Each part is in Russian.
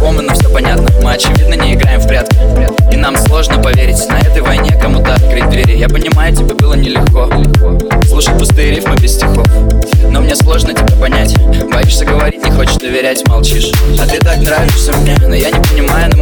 знакомы, но все понятно. Мы очевидно не играем в прятки. И нам сложно поверить На этой войне кому-то открыть двери. Я понимаю, тебе было нелегко. Слушай пустые рифмы без стихов. Но мне сложно тебя понять. Боишься говорить, не хочешь доверять, молчишь. А ты так нравишься мне Но я не понимаю, на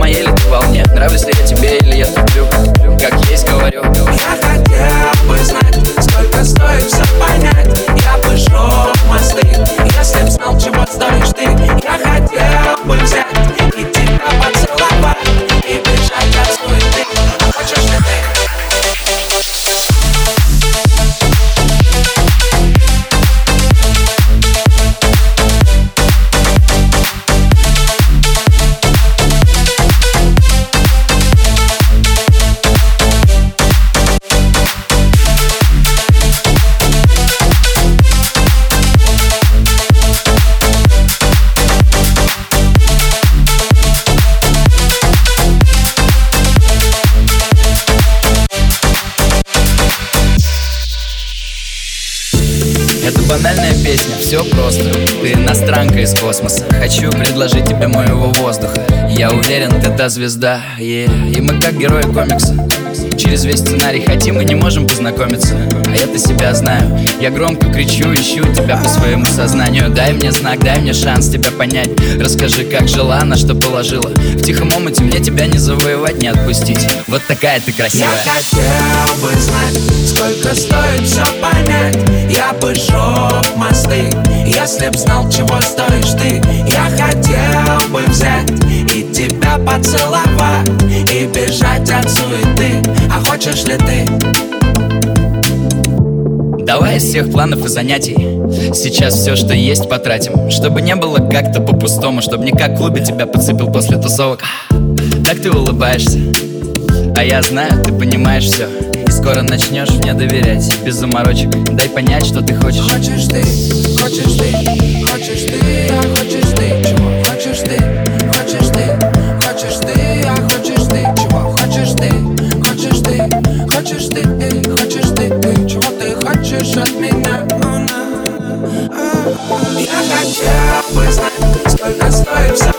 Это банальная песня, все просто. Ты иностранка из космоса. Хочу предложить тебе моего воздуха. Я уверен, ты та звезда yeah. И мы как герои комикса Через весь сценарий хотим и не можем познакомиться. А я-то себя знаю Я громко кричу, ищу тебя по своему сознанию. Дай мне знак, дай мне шанс тебя понять. Расскажи, как жила, на что положила. В тихом омуте мне тебя не завоевать, не отпустить. Вот такая ты красивая. Я хотел бы знать, сколько стоит все понять. Я бы сжег мосты, если б знал, чего стоишь ты. Я хотел бы взять и тебя поцеловать И бежать от суеты, хочешь ли ты? Давай из всех планов и занятий Сейчас все, что есть, потратим. Чтобы не было как-то по-пустому Чтобы не как в клубе тебя подцепил после тусовок. Так ты улыбаешься А я знаю, ты понимаешь все И скоро начнешь мне доверять Без заморочек. Дай понять, что ты хочешь. Хочешь ты, you shut me down. Oh, no. oh, oh. Yeah, I got you, I'm always like, it's gonna slow you down.